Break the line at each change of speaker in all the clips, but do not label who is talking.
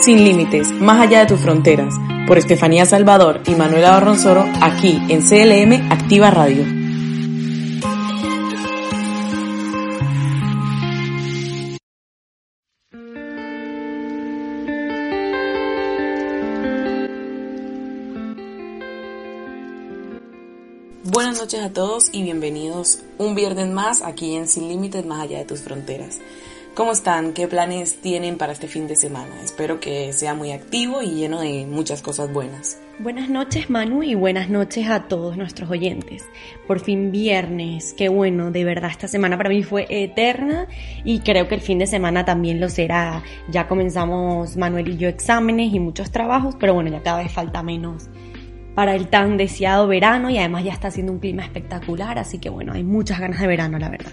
Sin límites, más allá de tus fronteras, por Estefanía Salvador y Manuela Barronzoro, aquí en CLM Activa Radio. Buenas noches a todos y bienvenidos un viernes más aquí en Sin Límites más allá de tus fronteras. ¿Cómo están? ¿Qué planes tienen para este fin de semana? Espero que sea muy activo y lleno de muchas cosas buenas.
Buenas noches Manu y buenas noches a todos nuestros oyentes. Por fin viernes, qué bueno, de verdad esta semana para mí fue eterna y creo que el fin de semana también lo será. Ya comenzamos Manuel y yo exámenes y muchos trabajos, pero bueno, ya cada vez falta menos para el tan deseado verano y además ya está haciendo un clima espectacular, así que bueno, hay muchas ganas de verano, la verdad.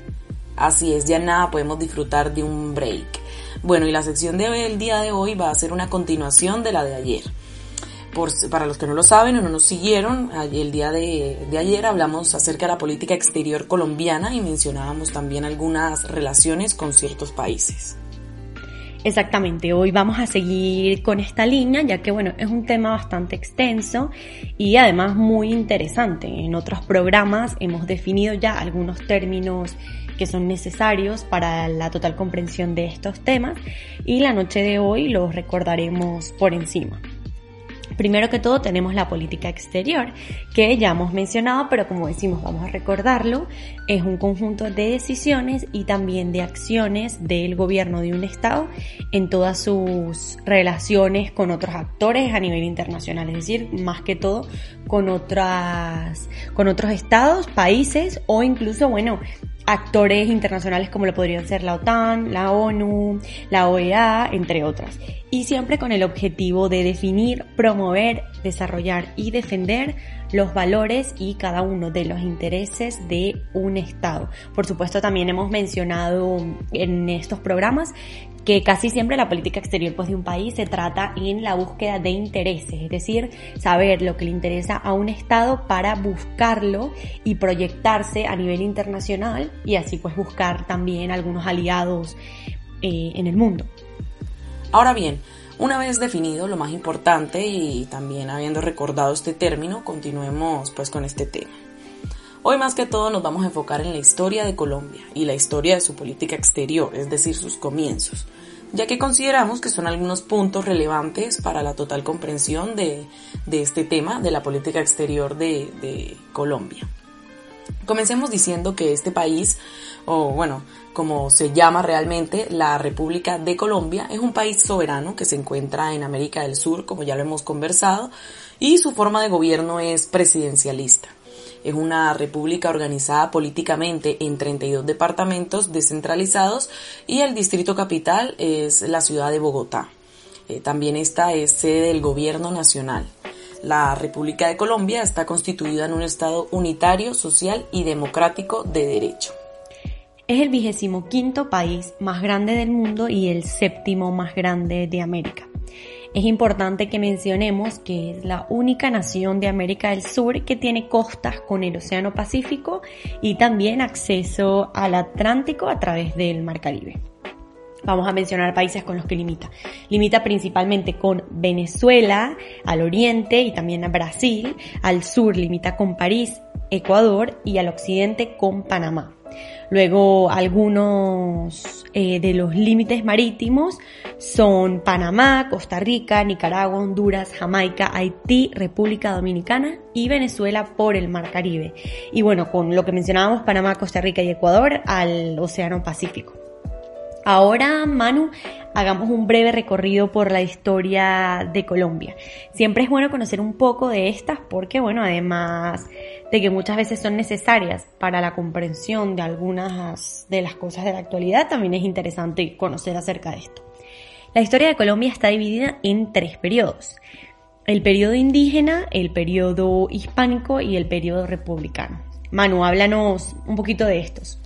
Así es, ya nada podemos disfrutar de un break. Bueno, y la sección del día de hoy va a ser una continuación de la de ayer. Por, para los que no lo saben o no nos siguieron, el día de, de ayer hablamos acerca de la política exterior colombiana y mencionábamos también algunas relaciones con ciertos países.
Exactamente, hoy vamos a seguir con esta línea ya que bueno, es un tema bastante extenso y además muy interesante. En otros programas hemos definido ya algunos términos que son necesarios para la total comprensión de estos temas y la noche de hoy los recordaremos por encima. Primero que todo tenemos la política exterior, que ya hemos mencionado, pero como decimos, vamos a recordarlo, es un conjunto de decisiones y también de acciones del gobierno de un Estado en todas sus relaciones con otros actores a nivel internacional, es decir, más que todo con otras, con otros estados, países o incluso, bueno, actores internacionales como lo podrían ser la OTAN, la ONU, la OEA, entre otras. Y siempre con el objetivo de definir, promover, desarrollar y defender los valores y cada uno de los intereses de un Estado. Por supuesto, también hemos mencionado en estos programas que casi siempre la política exterior pues, de un país se trata en la búsqueda de intereses, es decir, saber lo que le interesa a un Estado para buscarlo y proyectarse a nivel internacional y así pues buscar también algunos aliados eh, en el mundo.
Ahora bien, una vez definido lo más importante y también habiendo recordado este término, continuemos pues con este tema. Hoy más que todo nos vamos a enfocar en la historia de Colombia y la historia de su política exterior, es decir, sus comienzos, ya que consideramos que son algunos puntos relevantes para la total comprensión de, este tema de la política exterior de, de Colombia. Comencemos diciendo que este país, o bueno, como se llama realmente, la República de Colombia, es un país soberano que se encuentra en América del Sur, como ya lo hemos conversado, y su forma de gobierno es presidencialista. Es una república organizada políticamente en 32 departamentos descentralizados y el distrito capital es la ciudad de Bogotá. Eh, también esta es sede del gobierno nacional. La República de Colombia está constituida en un Estado unitario, social y democrático de derecho.
Es el vigésimo quinto país más grande del mundo y el séptimo más grande de América es importante que mencionemos que es la única nación de América del Sur que tiene costas con el Océano Pacífico y también acceso al Atlántico a través del Mar Caribe. Vamos a mencionar países con los que limita. Limita principalmente con Venezuela, al oriente y también a Brasil. Al sur limita con París, Ecuador y al occidente con Panamá. Luego algunos eh, de los límites marítimos son Panamá, Costa Rica, Nicaragua, Honduras, Jamaica, Haití, República Dominicana y Venezuela por el Mar Caribe. Y bueno, con lo que mencionábamos, Panamá, Costa Rica y Ecuador al Océano Pacífico. Ahora, Manu, hagamos un breve recorrido por la historia de Colombia. Siempre es bueno conocer un poco de estas porque, bueno, además de que muchas veces son necesarias para la comprensión de algunas de las cosas de la actualidad, también es interesante conocer acerca de esto. La historia de Colombia está dividida en tres periodos. El periodo indígena, el periodo hispánico y el periodo republicano. Manu, háblanos un poquito de estos.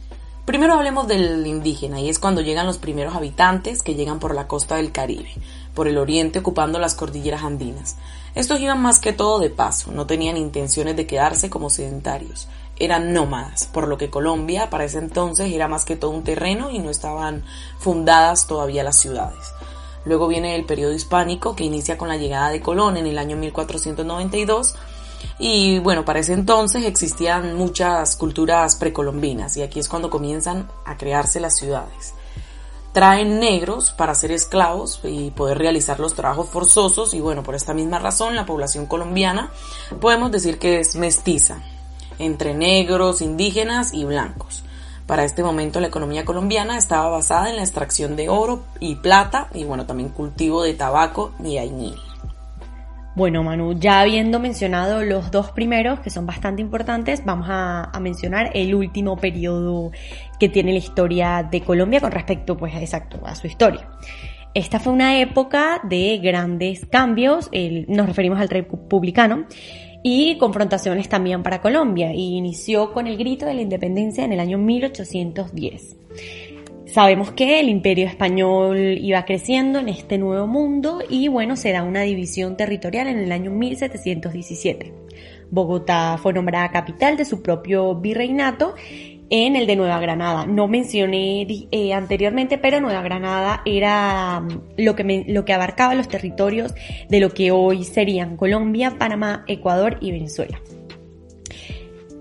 Primero hablemos del indígena y es cuando llegan los primeros habitantes que llegan por la costa del Caribe, por el oriente ocupando las cordilleras andinas. Estos iban más que todo de paso, no tenían intenciones de quedarse como sedentarios, eran nómadas, por lo que Colombia para ese entonces era más que todo un terreno y no estaban fundadas todavía las ciudades. Luego viene el periodo hispánico que inicia con la llegada de Colón en el año 1492 y bueno, para ese entonces existían muchas culturas precolombinas y aquí es cuando comienzan a crearse las ciudades. Traen negros para ser esclavos y poder realizar los trabajos forzosos y bueno, por esta misma razón la población colombiana podemos decir que es mestiza entre negros, indígenas y blancos. Para este momento la economía colombiana estaba basada en la extracción de oro y plata y bueno, también cultivo de tabaco y añil.
Bueno, Manu, ya habiendo mencionado los dos primeros, que son bastante importantes, vamos a, mencionar el último periodo que tiene la historia de Colombia con respecto, pues, exacto, a su historia. Esta fue una época de grandes cambios, nos referimos al republicano, y confrontaciones también para Colombia, y inició con el grito de la independencia en el año 1810. Sabemos que el imperio español iba creciendo en este nuevo mundo y bueno, se da una división territorial en el año 1717. Bogotá fue nombrada capital de su propio virreinato en el de Nueva Granada. No mencioné eh, anteriormente, pero Nueva Granada era mm, lo que, lo que abarcaba los territorios de lo que hoy serían Colombia, Panamá, Ecuador y Venezuela.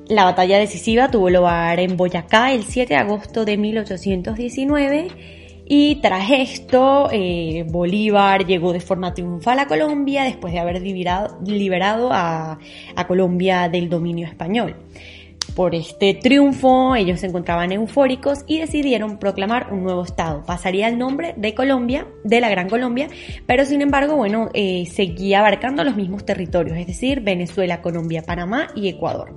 La batalla decisiva tuvo lugar en Boyacá el 7 de agosto de 1819 y tras esto eh, Bolívar llegó de forma triunfal a Colombia después de haber liberado, a, Colombia del dominio español. Por este triunfo ellos se encontraban eufóricos y decidieron proclamar un nuevo estado. Pasaría el nombre de Colombia, de la Gran Colombia, pero sin embargo, bueno, eh, seguía abarcando los mismos territorios, es decir, Venezuela, Colombia, Panamá y Ecuador.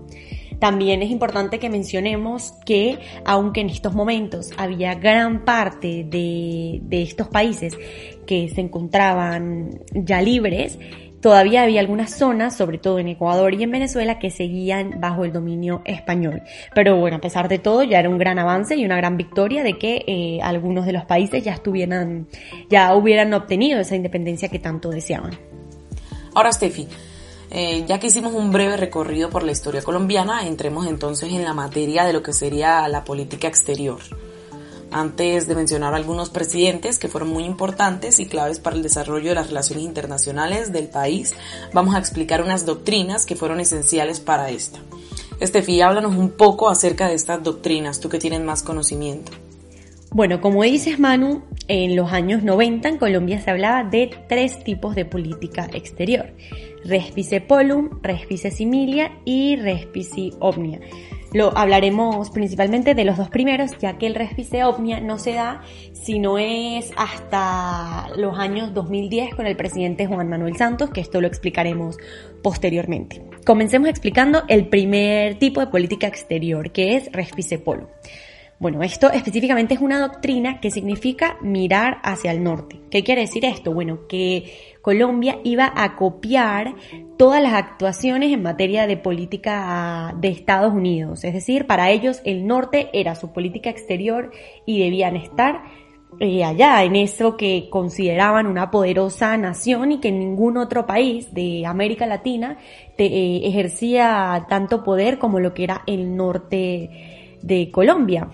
También es importante que mencionemos que aunque en estos momentos había gran parte de, estos países que se encontraban ya libres, todavía había algunas zonas, sobre todo en Ecuador y en Venezuela, que seguían bajo el dominio español. Pero bueno, a pesar de todo, ya era un gran avance y una gran victoria de que eh, algunos de los países ya estuvieran, ya hubieran obtenido esa independencia que tanto deseaban.
Ahora, Steffi, eh, ya que hicimos un breve recorrido por la historia colombiana, entremos entonces en la materia de lo que sería la política exterior. Antes de mencionar algunos presidentes que fueron muy importantes y claves para el desarrollo de las relaciones internacionales del país, vamos a explicar unas doctrinas que fueron esenciales para esta. Estefi, háblanos un poco acerca de estas doctrinas, tú que tienes más conocimiento.
Bueno, como dices Manu, en los años 90 en Colombia se hablaba de tres tipos de política exterior. Respice polum, respice similia y respice omnia. Lo hablaremos principalmente de los dos primeros, ya que el respice omnia no se da si no es hasta los años 2010 con el presidente Juan Manuel Santos, que esto lo explicaremos posteriormente. Comencemos explicando el primer tipo de política exterior, que es respice polum. Bueno, esto específicamente es una doctrina que significa mirar hacia el norte. ¿Qué quiere decir esto? Bueno, que Colombia iba a copiar todas las actuaciones en materia de política de Estados Unidos. Es decir, para ellos el norte era su política exterior y debían estar eh, allá, en eso que consideraban una poderosa nación y que ningún otro país de América Latina eh, ejercía tanto poder como lo que era el norte de Colombia.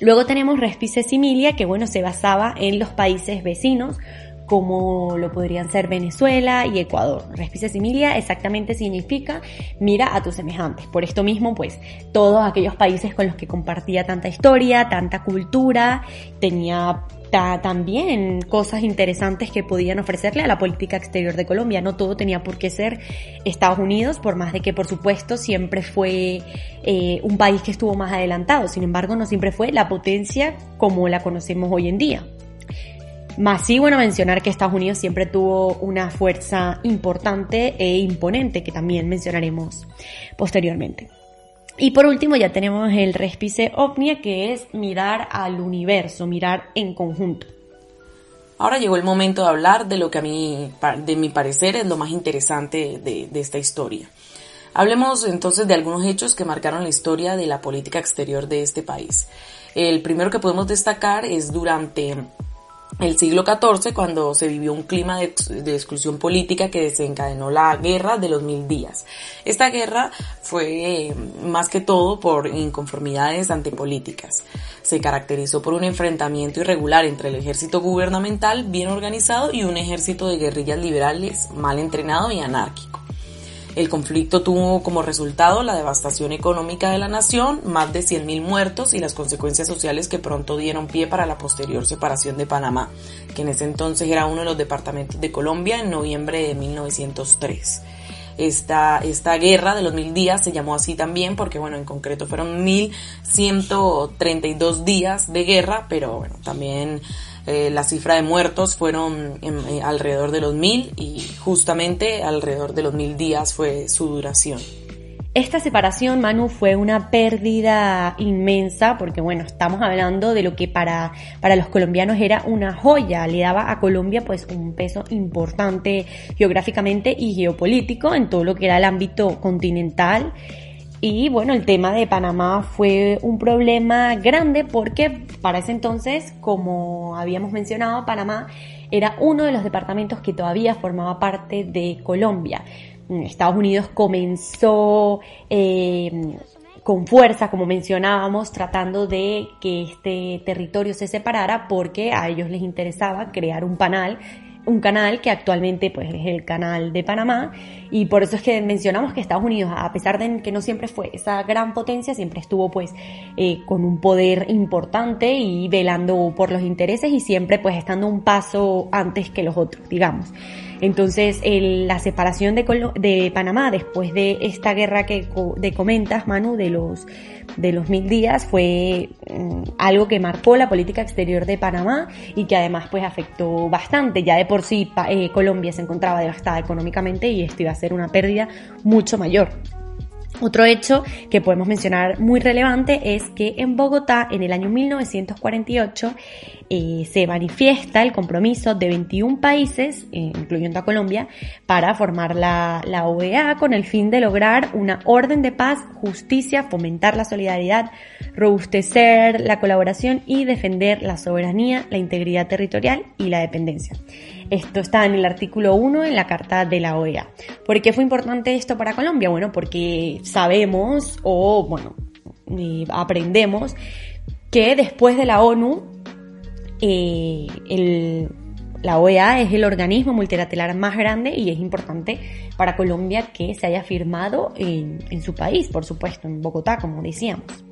Luego tenemos Respice Similia, que bueno, se basaba en los países vecinos, como lo podrían ser Venezuela y Ecuador. Respice Similia exactamente significa mira a tus semejantes. Por esto mismo, pues, todos aquellos países con los que compartía tanta historia, tanta cultura, tenía también cosas interesantes que podían ofrecerle a la política exterior de Colombia. No todo tenía por qué ser Estados Unidos, por más de que por supuesto siempre fue eh, un país que estuvo más adelantado. Sin embargo, no siempre fue la potencia como la conocemos hoy en día. Más sí, bueno, mencionar que Estados Unidos siempre tuvo una fuerza importante e imponente, que también mencionaremos posteriormente. Y por último ya tenemos el respice ovnia, que es mirar al universo, mirar en conjunto.
Ahora llegó el momento de hablar de lo que a mí, de mi parecer, es lo más interesante de, de esta historia. Hablemos entonces de algunos hechos que marcaron la historia de la política exterior de este país. El primero que podemos destacar es durante el siglo XIV cuando se vivió un clima de, exclusión política que desencadenó la guerra de los mil días. Esta guerra fue eh, más que todo por inconformidades antipolíticas. Se caracterizó por un enfrentamiento irregular entre el ejército gubernamental bien organizado y un ejército de guerrillas liberales mal entrenado y anárquico. El conflicto tuvo como resultado la devastación económica de la nación, más de 100.000 muertos y las consecuencias sociales que pronto dieron pie para la posterior separación de Panamá, que en ese entonces era uno de los departamentos de Colombia en noviembre de 1903. Esta, esta guerra de los mil días se llamó así también porque, bueno, en concreto fueron 1132 días de guerra, pero bueno, también eh, la cifra de muertos fueron eh, alrededor de los mil y justamente alrededor de los mil días fue su duración.
Esta separación, Manu, fue una pérdida inmensa porque, bueno, estamos hablando de lo que para, para los colombianos era una joya, le daba a Colombia pues un peso importante geográficamente y geopolítico en todo lo que era el ámbito continental y bueno, el tema de Panamá fue un problema grande porque para ese entonces, como habíamos mencionado, Panamá era uno de los departamentos que todavía formaba parte de Colombia. Estados Unidos comenzó eh, con fuerza, como mencionábamos, tratando de que este territorio se separara porque a ellos les interesaba crear un panal un canal que actualmente pues es el canal de Panamá. Y por eso es que mencionamos que Estados Unidos a pesar de que no siempre fue esa gran potencia siempre estuvo pues eh, con un poder importante y velando por los intereses y siempre pues estando un paso antes que los otros digamos entonces, la separación de, de, Panamá después de esta guerra que de comentas, Manu, de los, de los mil días, fue mm, algo que marcó la política exterior de Panamá y que además pues afectó bastante. Ya de por sí eh, Colombia se encontraba devastada económicamente y esto iba a ser una pérdida mucho mayor. Otro hecho que podemos mencionar muy relevante es que en Bogotá, en el año 1948, eh, se manifiesta el compromiso de 21 países, eh, incluyendo a Colombia, para formar la, la OEA con el fin de lograr una orden de paz, justicia, fomentar la solidaridad, robustecer la colaboración y defender la soberanía, la integridad territorial y la dependencia. Esto está en el artículo 1 en la Carta de la OEA. ¿Por qué fue importante esto para Colombia? Bueno, porque sabemos o, bueno, aprendemos que después de la ONU, eh, la OEA es el organismo multilateral más grande y es importante para Colombia que se haya firmado en su país, por supuesto, en Bogotá, como decíamos.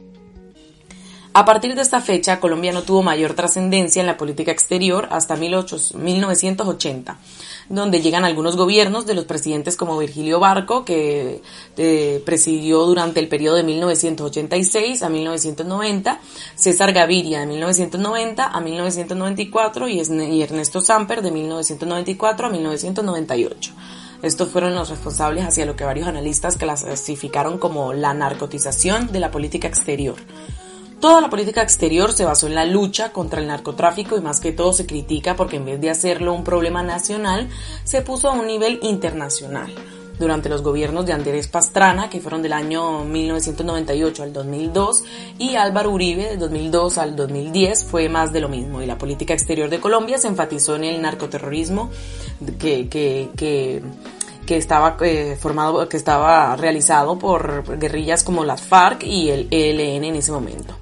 A partir de esta fecha, Colombia no tuvo mayor trascendencia en la política exterior hasta 1980, donde llegan algunos gobiernos de los presidentes como Virgilio Barco, que eh, presidió durante el periodo de 1986 a 1990, César Gaviria de 1990 a 1994 y Ernesto Samper de 1994 a 1998. Estos fueron los responsables hacia lo que varios analistas clasificaron como la narcotización de la política exterior. Toda la política exterior se basó en la lucha contra el narcotráfico y más que todo se critica porque en vez de hacerlo un problema nacional, se puso a un nivel internacional. Durante los gobiernos de Andrés Pastrana, que fueron del año 1998 al 2002, y Álvaro Uribe de 2002 al 2010, fue más de lo mismo. Y la política exterior de Colombia se enfatizó en el narcoterrorismo que, que, que que estaba eh, formado, que estaba realizado por guerrillas como las FARC y el ELN en ese momento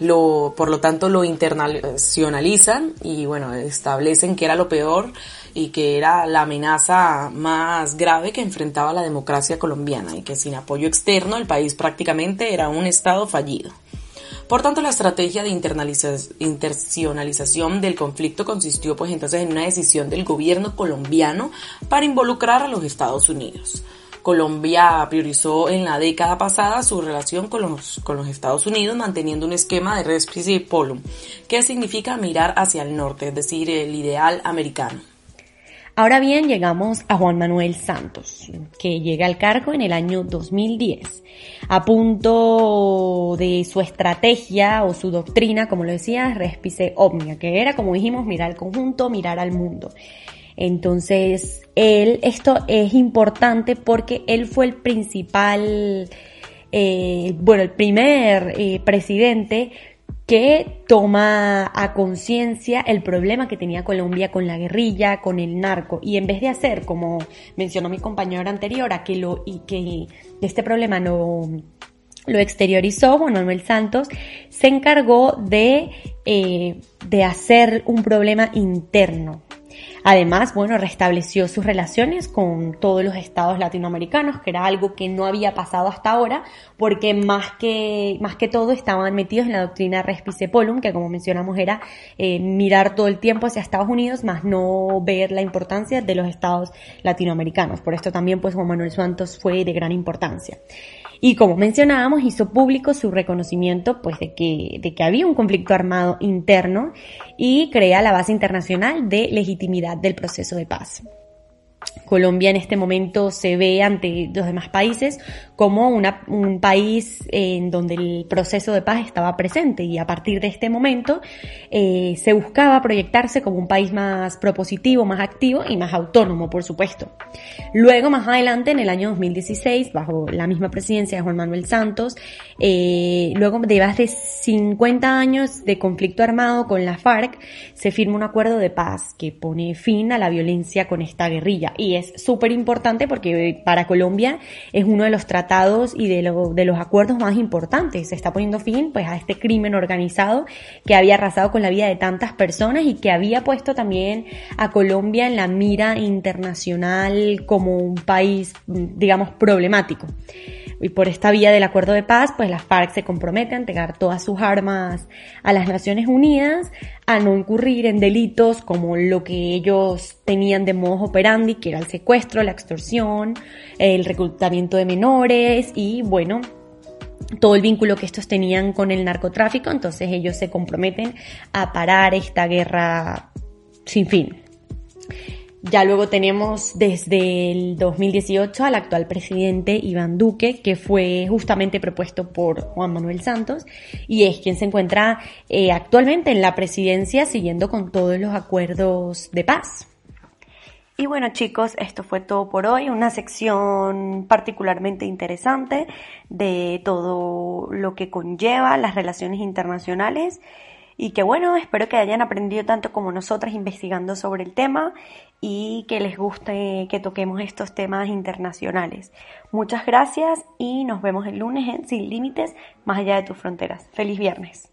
lo, por lo tanto lo internacionalizan y bueno, establecen que era lo peor y que era la amenaza más grave que enfrentaba la democracia colombiana y que sin apoyo externo el país prácticamente era un estado fallido. Por tanto, la estrategia de internacionalización del conflicto consistió pues entonces en una decisión del gobierno colombiano para involucrar a los Estados Unidos. Colombia priorizó en la década pasada su relación con los, con los Estados Unidos manteniendo un esquema de respice y polum, que significa mirar hacia el norte, es decir, el ideal americano.
Ahora bien, llegamos a Juan Manuel Santos, que llega al cargo en el año 2010. A punto de su estrategia o su doctrina, como lo decía, respice omnia, que era, como dijimos, mirar al conjunto, mirar al mundo. Entonces, él, esto es importante porque él fue el principal, eh, bueno, el primer eh, presidente que toma a conciencia el problema que tenía Colombia con la guerrilla, con el narco, y en vez de hacer, como mencionó mi compañero anterior, a que lo, y que este problema no lo exteriorizó, Juan Manuel Santos se encargó de, eh, de hacer un problema interno, Además, bueno, restableció sus relaciones con todos los estados latinoamericanos, que era algo que no había pasado hasta ahora, porque más que, más que todo estaban metidos en la doctrina Respice Polum, que como mencionamos era eh, mirar todo el tiempo hacia Estados Unidos, más no ver la importancia de los estados latinoamericanos. Por esto también, pues, Juan Manuel Santos fue de gran importancia. Y como mencionábamos, hizo público su reconocimiento pues, de, que, de que había un conflicto armado interno y crea la base internacional de legitimidad del proceso de paz. Colombia en este momento se ve ante los demás países como un país en donde el proceso de paz estaba presente y a partir de este momento eh, se buscaba proyectarse como un país más propositivo, más activo y más autónomo, por supuesto. Luego, más adelante, en el año 2016, bajo la misma presidencia de Juan Manuel Santos, eh, luego de más de 50 años de conflicto armado con la FARC, se firma un acuerdo de paz que pone fin a la violencia con esta guerrilla y es súper importante porque para Colombia es uno de los tratados y de, de los acuerdos más importantes. Se está poniendo fin pues a este crimen organizado que había arrasado con la vida de tantas personas y que había puesto también a Colombia en la mira internacional como un país, digamos, problemático. Y por esta vía del acuerdo de paz, pues las FARC se comprometen a entregar todas sus armas a las Naciones Unidas, a no incurrir en delitos como lo que ellos tenían de modo operandi, que era el secuestro, la extorsión, el reclutamiento de menores y bueno, todo el vínculo que estos tenían con el narcotráfico, entonces ellos se comprometen a parar esta guerra sin fin. Ya luego tenemos desde el 2018 al actual presidente Iván Duque, que fue justamente propuesto por Juan Manuel Santos y es quien se encuentra eh, actualmente en la presidencia siguiendo con todos los acuerdos de paz. Y bueno chicos, esto fue todo por hoy, una sección particularmente interesante de todo lo que conlleva las relaciones internacionales y que bueno, espero que hayan aprendido tanto como nosotras investigando sobre el tema y que les guste que toquemos estos temas internacionales. Muchas gracias y nos vemos el lunes en Sin Límites, más allá de tus fronteras. Feliz viernes.